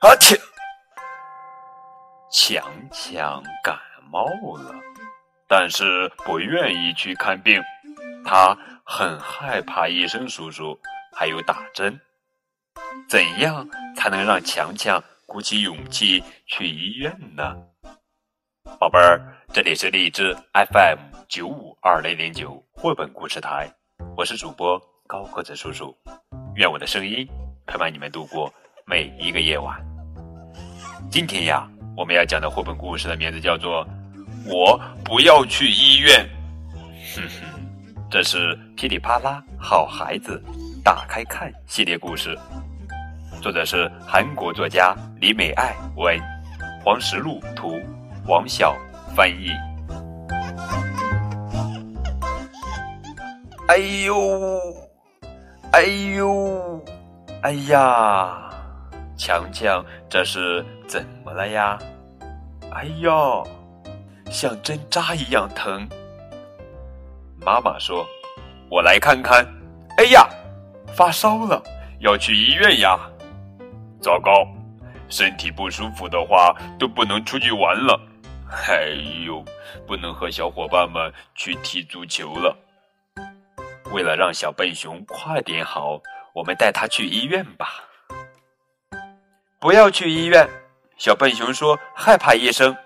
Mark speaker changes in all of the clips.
Speaker 1: 阿嚏！强强感冒了，但是不愿意去看病，他很害怕医生叔叔，还有打针。怎样才能让强强鼓起勇气去医院呢？宝贝儿，这里是荔枝 FM 九五二零零九绘本故事台，我是主播高个子叔叔，愿我的声音陪伴你们度过每一个夜晚。今天呀，我们要讲的绘本故事的名字叫做《我不要去医院》。哼哼，这是噼里啪啦好孩子打开看系列故事，作者是韩国作家李美爱文，黄石路图，王晓翻译。哎呦，哎呦，哎呀！强强，这是怎么了呀？哎呦，像针扎一样疼。妈妈说：“我来看看。”哎呀，发烧了，要去医院呀！糟糕，身体不舒服的话都不能出去玩了。哎呦，不能和小伙伴们去踢足球了。为了让小笨熊快点好，我们带他去医院吧。不要去医院，小笨熊说害怕医生。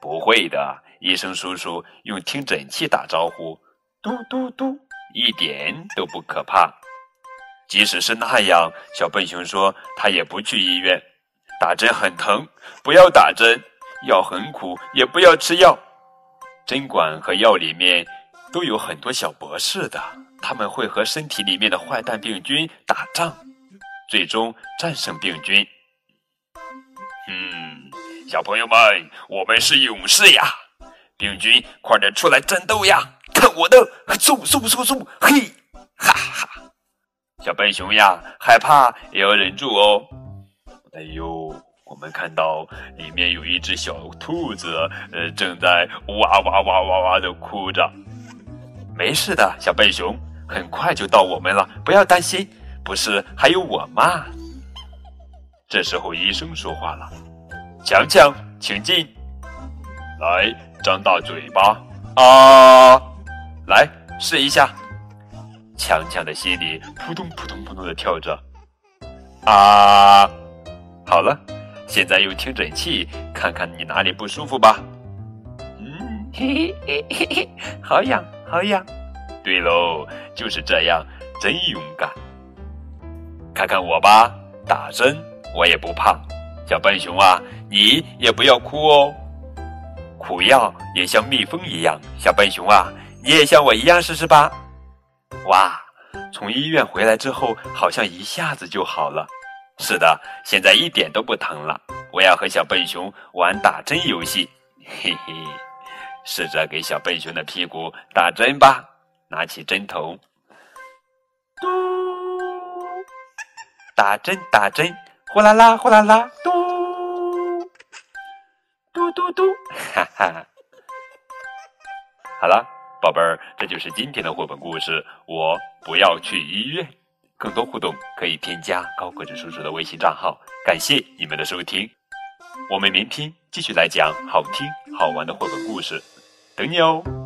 Speaker 1: 不会的，医生叔叔用听诊器打招呼，嘟嘟嘟，一点都不可怕。即使是那样，小笨熊说他也不去医院。打针很疼，不要打针；药很苦，也不要吃药。针管和药里面都有很多小博士的，他们会和身体里面的坏蛋病菌打仗，最终战胜病菌。嗯，小朋友们，我们是勇士呀！病菌，快点出来战斗呀！看我的，嗖嗖嗖嗖，嘿，哈哈！小笨熊呀，害怕也要忍住哦。哎呦，我们看到里面有一只小兔子，呃，正在哇哇哇哇哇的哭着。没事的，小笨熊，很快就到我们了，不要担心。不是还有我吗？这时候，医生说话了：“强强，请进，来，张大嘴巴啊，来试一下。”强强的心里扑通扑通扑通的跳着，啊，好了，现在用听诊器看看你哪里不舒服吧。嗯，嘿嘿嘿嘿嘿，好痒好痒。对喽，就是这样，真勇敢。看看我吧，打针。我也不怕，小笨熊啊，你也不要哭哦。苦药也像蜜蜂一样，小笨熊啊，你也像我一样试试吧。哇，从医院回来之后，好像一下子就好了。是的，现在一点都不疼了。我要和小笨熊玩打针游戏，嘿嘿，试着给小笨熊的屁股打针吧。拿起针头，嘟，打针打针。呼啦啦，呼啦啦，嘟嘟嘟嘟，哈哈！好了，宝贝儿，这就是今天的绘本故事。我不要去医院。更多互动可以添加高个子叔叔的微信账号。感谢你们的收听，我们明天继续来讲好听好玩的绘本故事，等你哦。